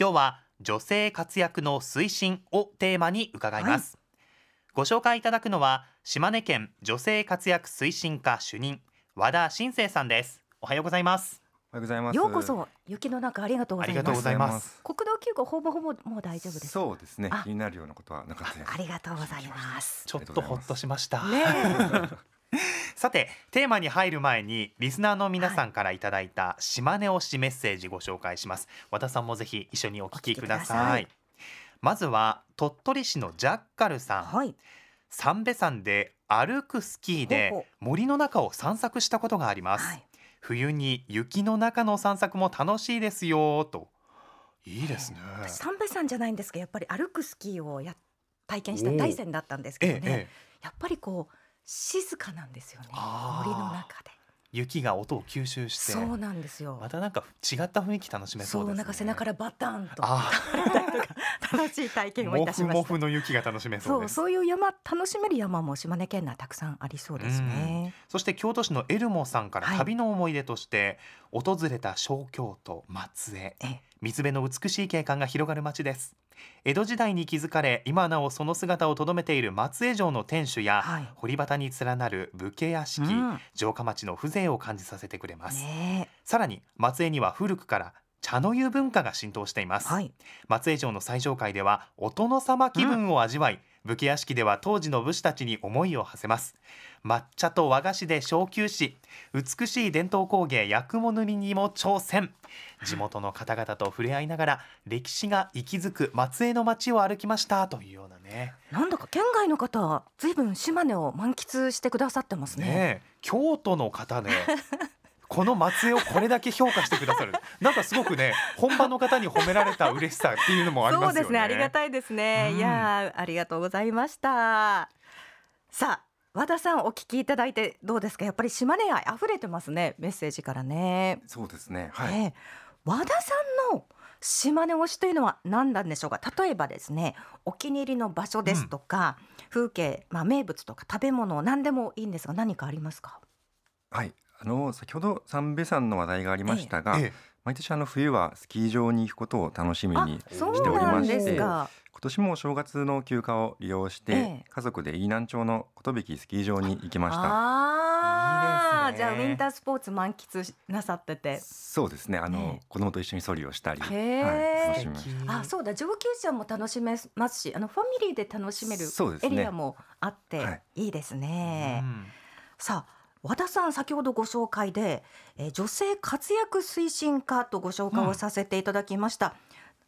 今日は女性活躍の推進をテーマに伺います、ご紹介いただくのは島根県女性活躍推進課主任和田新生さんです。おはようございます。おはようございます。ようこそ。雪の中ありがとうございます。ありがとうございます。国道9号ほぼほぼもう大丈夫です。そうですね。あ。気になるようなことはなかったです。ありがとうございます。ちょっとほっとしました。ね さてテーマに入る前にリスナーの皆さんからいただいた島根推しメッセージご紹介します。和田さんもぜひ一緒にお聞きください。まずは鳥取市のジャッカルさん、はい。三瓶山で歩くスキーで森の中を散策したことがあります、はい。冬に雪の中の散策も楽しいですよと。いいですね。私三瓶さんじゃないんですけどやっぱり歩くスキーをや体験した大山だったんですけどね、ええええ。やっぱりこう静かなんですよね森の中で。雪が音を吸収して。そうなんですよ。またなんか違った雰囲気楽しめそですね。そううなんか背中からバタンとあ 楽しい体験をいたしました。フの雪が楽しめそそううです。そういう山楽しめる山も島根県内たくさんありそうですね。そして京都市のエルモさんからはい。旅の思い出として、訪れた小京都松江。ええ水辺の美しい景観が広がる街です。江戸時代に築かれ今なおその姿をとどめている松江城の天守や、はい。堀端に連なる武家屋敷、うん。城下町の風情を感じさせてくれます、ね。さらに松江には古くから茶の湯文化が浸透しています、えはい。松江城の最上階ではお殿様気分を味わい、武家屋敷では当時の武士たちに思いを馳せます。抹茶と和菓子で小休止美しい伝統工芸薬物塗りにも挑戦。地元の方々と触れ合いながら歴史が息づく松江の街を歩きましたというようなね。なんだか県外の方ずいぶん島根を満喫してくださってますね。ねえ京都の方で この松江をこれだけ評価してくださる。なんかすごくね本場の方に褒められた嬉しさっていうのもありますよね。そうですねありがたいですね、うん。いやーありがとうございました。さあ和田さんお聞きいただいてどうですか？やっぱり島根愛溢れてますねメッセージからね、そうですね。はい。ええ。和田さんの島根推しというのは何なんでしょうか？例えばですねお気に入りの場所ですとか、風景、まあ、名物とか食べ物何でもいいんですが何かありますか？はい。あの先ほど三瓶山の話題がありましたが、ええ。毎年あの冬はスキー場に行くことを楽しみあにそうしておりまして、今年も正月の休暇を利用して、ええ。家族で飯南町の寿スキー場に行きました。ああいじゃあウィンタースポーツ満喫しなさってて。そうですね。あの、ええ。子供と一緒にソリをしたり、へえはい、楽しみました。あそうだ上級者も楽しめますしあのファミリーで楽しめるそうですね。エリアもあって、はい。い、いですね、うん。さあ和田さん先ほどご紹介で、えー女性活躍推進課とご紹介をさせていただきました、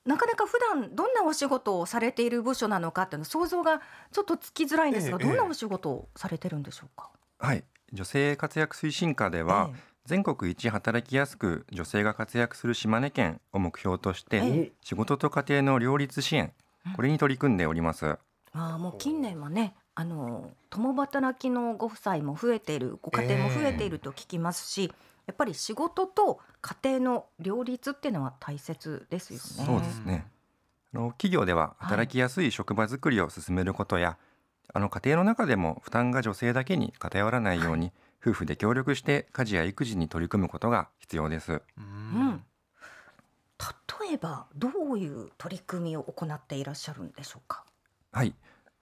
なかなか普段どんなお仕事をされている部署なのかっていうの想像がちょっとつきづらいんですが、ええどんなお仕事をされてるんでしょうか、はい。女性活躍推進課では、ええ。全国一働きやすく女性が活躍する島根県を目標として、ええ。仕事と家庭の両立支援これに取り組んでおります。ああもう近年はねあの共働きのご夫妻も増えているご家庭も増えていると聞きますし、やっぱり仕事と家庭の両立っていうのは大切ですよね。そうですね。あの企業では働きやすい職場づくりを進めることや、あの家庭の中でも負担が女性だけに偏らないように、夫婦で協力して家事や育児に取り組むことが必要です。ううんん。例えばどういう取り組みを行っていらっしゃるんでしょうか？はい。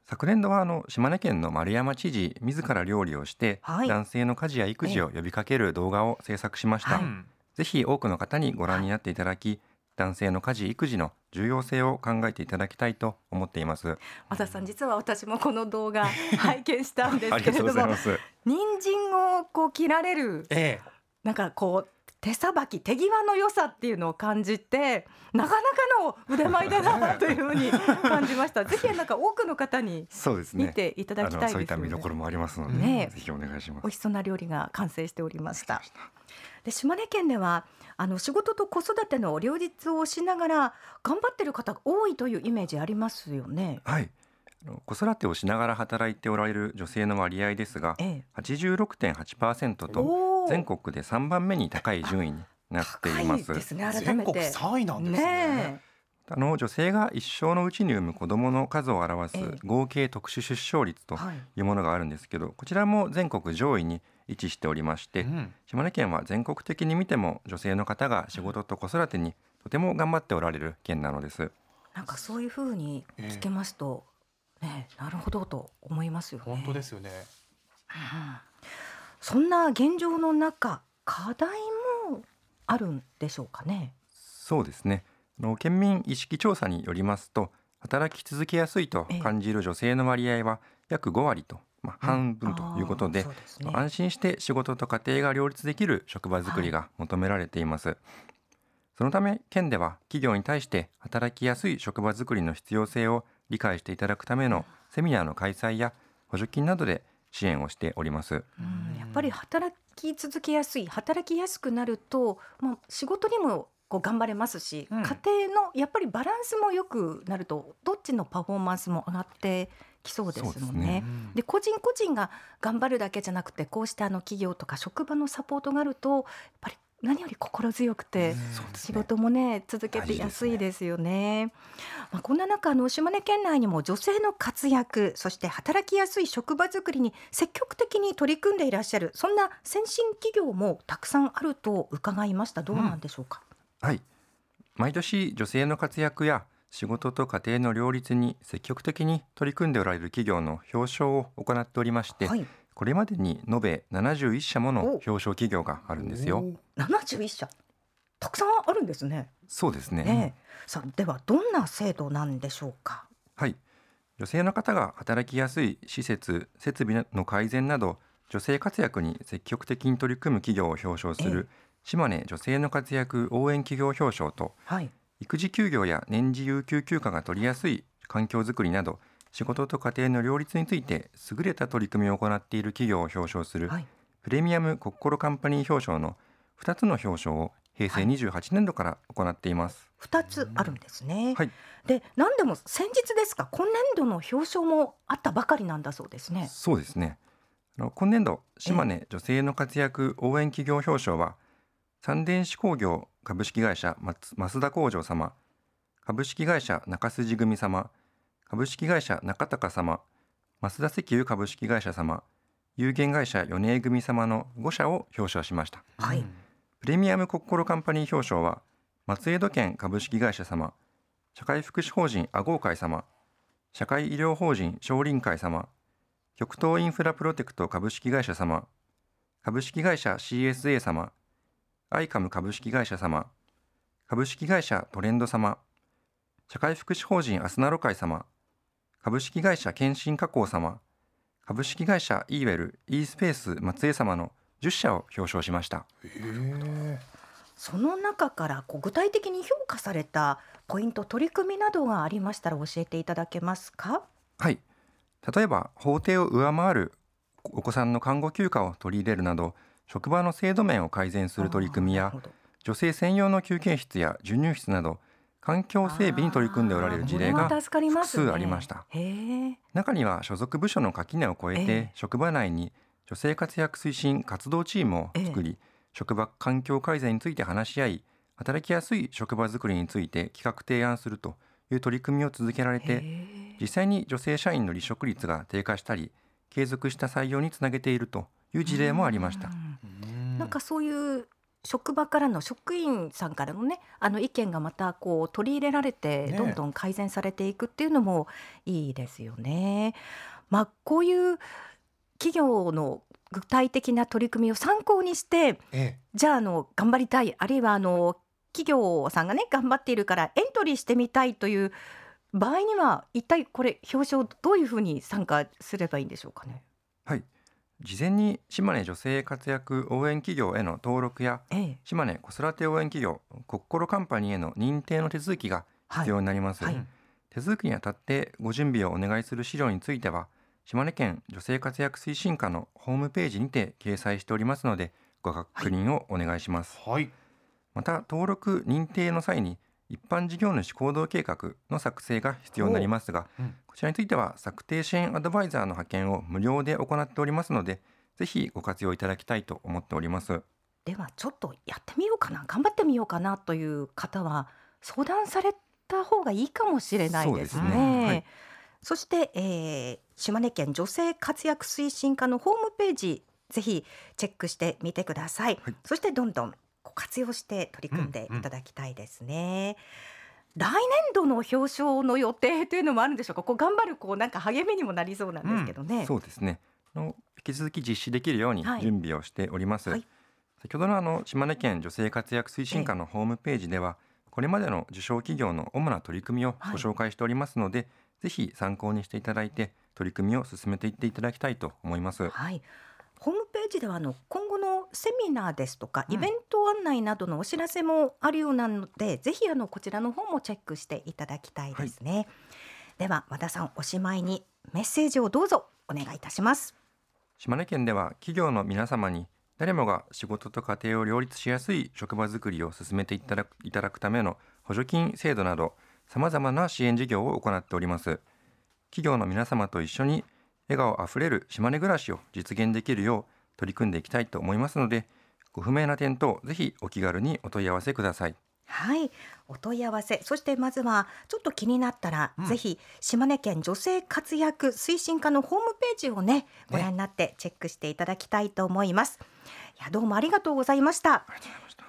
昨年度はあの島根県の丸山知事自ら料理をして、はい男性の家事や育児を呼びかける動画を制作しました。はいうんぜひ多くの方にご覧になっていただき、男性の家事育児の重要性を考えていただきたいと思っています。和田さん実は私もこの動画 拝見したんですけれども。人参をこう切られるえなんかこう手さばき手際の良さっていうのを感じてなかなかの腕前だなというふうに感じました。ぜひなんか多くの方に。見ていただきたいですよあのそういった見どころね。もありますので、ねえぜひお願いします。美味しそうな料理が完成しておりました。で島根県ではあの仕事と子育ての両立をしながら頑張ってる方が多いというイメージありますよね。はい。子育てをしながら働いておられる女性の割合ですが、ええ、86.8%と全国で3番目に高い順位になっています。高いですね。全国3位なんですねねあの女性が一生のうちに産む子どもの数を表すええ合計特殊出生率とい。いうものがあるんですけどこちらも全国上位に位置しておりまして、うん島根県は全国的に見ても女性の方が仕事と子育てにとても頑張っておられる県なのです。なんかそういう風に聞けますと、ねなるほどと思いますよね。本当ですよねうんそんな現状の中課題もあるんでしょうかね？そうですね。あの県民意識調査によりますと働き続けやすいと感じる女性の割合は約5割と、まあ、半分ということでうですね。安心して仕事と家庭が両立できる職場づくりが求められています、そのため県では企業に対して働きやすい職場づくりの必要性を理解していただくためのセミナーの開催や補助金などで支援をしております。うん。やっぱり働き続けやすい働きやすくなると、まあ、仕事にもこう頑張れますし、うん。家庭のやっぱりバランスも良くなるとどっちのパフォーマンスも上がってきそうですもんそうですね。ね。で個人個人が頑張るだけじゃなくてこうしたあの企業とか職場のサポートがあるとやっぱり何より心強くて、仕事もね続けてやすいですよね。まあ、こんな中あの島根県内にも女性の活躍そして働きやすい職場づくりに積極的に取り組んでいらっしゃるそんな先進企業もたくさんあると伺いました。どうなんでしょうか？はい。毎年女性の活躍や仕事と家庭の両立に積極的に取り組んでおられる企業の表彰を行っておりまして、はい、これまでに延べ71社ものお表彰企業があるんですよ。71社たくさんあるんですね。そうですね。ねえさあではどんな制度なんでしょうか？はい。女性の方が働きやすい施設、設備の改善など女性活躍に積極的に取り組む企業を表彰する島根女性の活躍応援企業表彰とはい。育児休業や年次有給休暇が取りやすい環境づくりなど仕事と家庭の両立について優れた取り組みを行っている企業を表彰するはい。プレミアムコッコロカンパニー表彰の2つの表彰を平成28年度から行っています。二つあるんですね。はいで何でも先日ですか？今年度の表彰もあったばかりなんだそうですね。そうですね。あの今年度島根女性の活躍応援企業表彰は三電子工業株式会社松増田工場様株式会社中筋組様株式会社中高様増田石油株式会社様有限会社米江組様の5社を表彰しました。はい。プレミアムコッコロカンパニー表彰は松江土建株式会社様社会福祉法人阿合会様社会医療法人少林会様極東インフラプロテクト株式会社様株式会社 CSA 様アイカム株式会社様株式会社トレンド様社会福祉法人アスナロ会様株式会社検診加工様。株式会社 e ウェル e スペース松江様の10社を表彰しました。その中からこう具体的に評価されたポイント取り組みなどがありましたら教えていただけますか？はい。例えば法定を上回るお子さんの看護休暇を取り入れるなど職場の制度面を改善する取り組みや女性専用の休憩室や授乳室など環境整備に取り組んでおられる事例が複数ありました。中には所属部署の垣根を越えええ。て職場内に女性活躍推進活動チームを作り職場環境改善について話し合い働きやすい職場づくりについて企画提案するという取り組みを続けられへてえ実際に女性社員の離職率が低下したり継続した採用につなげているという事例もありました。うん。なんかそういう職場からの職員さんからのねあの意見がまたこう取り入れられてねどんどん改善されていくっていうのもいいですよね。まあこういう企業の具体的な取り組みを参考にしてえじゃああの頑張りたいあるいはあの企業さんがね頑張っているからエントリーしてみたいという場合には一体これ表彰どういうふうに参加すればいいんでしょうかね？はい事前に島根女性活躍応援企業への登録やええ、島根子育て応援企業コッコロカンパニーへの認定の手続きが必要になります、はいはい。手続きにあたってご準備をお願いする資料については島根県女性活躍推進課のホームページにて掲載しておりますのでご確認をお願いします、はい。また登録認定の際に一般事業主行動計画の作成が必要になりますが、う。ん。こちらについては策定支援アドバイザーの派遣を無料で行っておりますのでぜひご活用いただきたいと思っております。ではちょっとやってみようかな頑張ってみようかなという方は相談された方がいいかもしれないですね。そうですね。はい。そして、えー島根県女性活躍推進課のホームページぜひチェックしてみてください、はい。そしてどんどん活用して取り組んでいただきたいですね、来年度の表彰の予定というのもあるんでしょうか？こう頑張るこうなんか励みにもなりそうなんですけどね、そうですね。あの引き続き実施できるようにはい。準備をしております、はい。先ほどのあの島根県女性活躍推進課のホームページではこれまでの受賞企業の主な取り組みをご紹介しておりますので、ぜひ参考にしていただいて取り組みを進めていっていただきたいと思います。はい。ホームページではあの今後のセミナーですとかうんイベント案内などのお知らせもあるようなので、ぜひあのこちらの方もチェックしていただきたいですね。では和田さんおしまいにメッセージをどうぞお願いいたします。島根県では企業の皆様に誰もが仕事と家庭を両立しやすい職場づくりを進めていただくいただくための補助金制度などさまざまな支援事業を行っております企業の皆様と一緒に笑顔あふれる島根暮らしを実現できるよう取り組んでいきたいと思いますのでご不明な点等ぜひお気軽にお問い合わせくださいはい、お問い合わせ、そしてまずはちょっと気になったら、うんぜひ島根県女性活躍推進課のホームページをねご覧になってチェックしていただきたいと思います。いやどうもありがとうございました。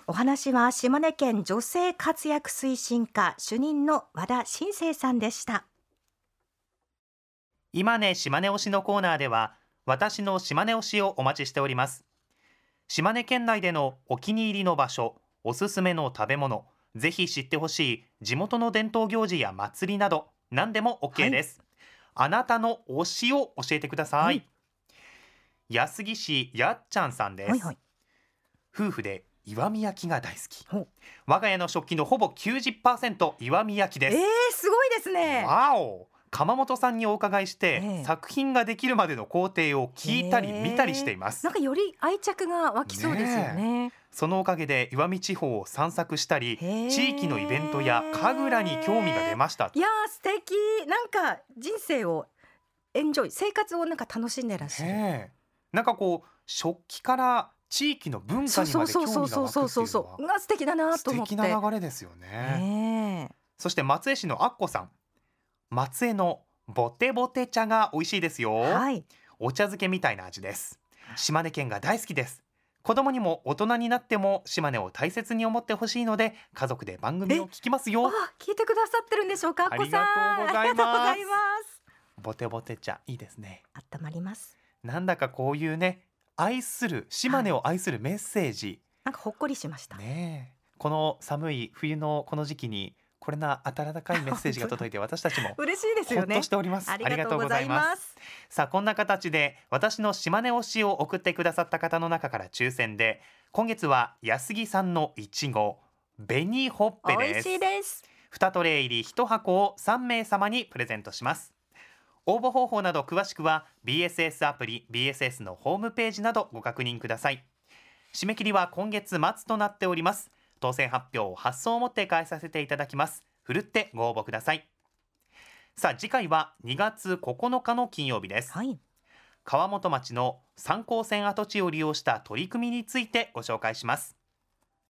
お話は島根県女性活躍推進課主任の和田新生さんでした。今ね島根推しのコーナーでは私の島根推しをお待ちしております。島根県内でのお気に入りの場所おすすめの食べ物ぜひ知ってほしい地元の伝統行事や祭りなど何でも OK です、あなたの推しを教えてください、はい安来市やっちゃんさんです、はいはい。夫婦で岩見焼きが大好き。我が家の食器のほぼ90%岩見焼きです。えー、すごいですね。わお鎌本さんにお伺いして、ええ。作品ができるまでの工程を聞いたり見たりしています、なんかより愛着が湧きそうですよね。そのおかげで岩見地方を散策したり地域のイベントや神楽に興味が出ました。いやー素敵。なんか人生をエンジョイ生活をなんか楽しんでらっしゃる。なんかこう食器から地域の文化にまで興味が湧くっていうのうが素敵だなと思って。敵な流れですよねねえそして松江市のアッコさん松江のボテボテ茶が美味しいですよ、はい。お茶漬けみたいな味です島根県が大好きです子供にも大人になっても島根を大切に思ってほしいので家族で番組を聞きますあよ聞いてくださってるんでしょうか？ありがとうございますありがとうございます。ボテボテ茶いいですね温まります。なんだかこういうね愛する島根を愛するメッセージ、なんかほっこりしました。ねえこの寒い冬のこの時期にこれな温かいメッセージが届いて 私たちも嬉しいですよねほっとし。ておりますありがとうございます。さあこんな形で私の島根推しを送ってくださった方の中から抽選で今月は安木さんのいちご紅ほっぺ美味ですしいです。2トレイ入り1箱を3名様にプレゼントします応募方法など詳しくは BSS アプリ BSS のホームページなどご確認ください締め切りは今月末となっております当選発表を発送をもって返させていただきます。ふるってご応募ください。さあ次回は2月9日の金曜日です。はい。川本町の三高線跡地を利用した取り組みについてご紹介します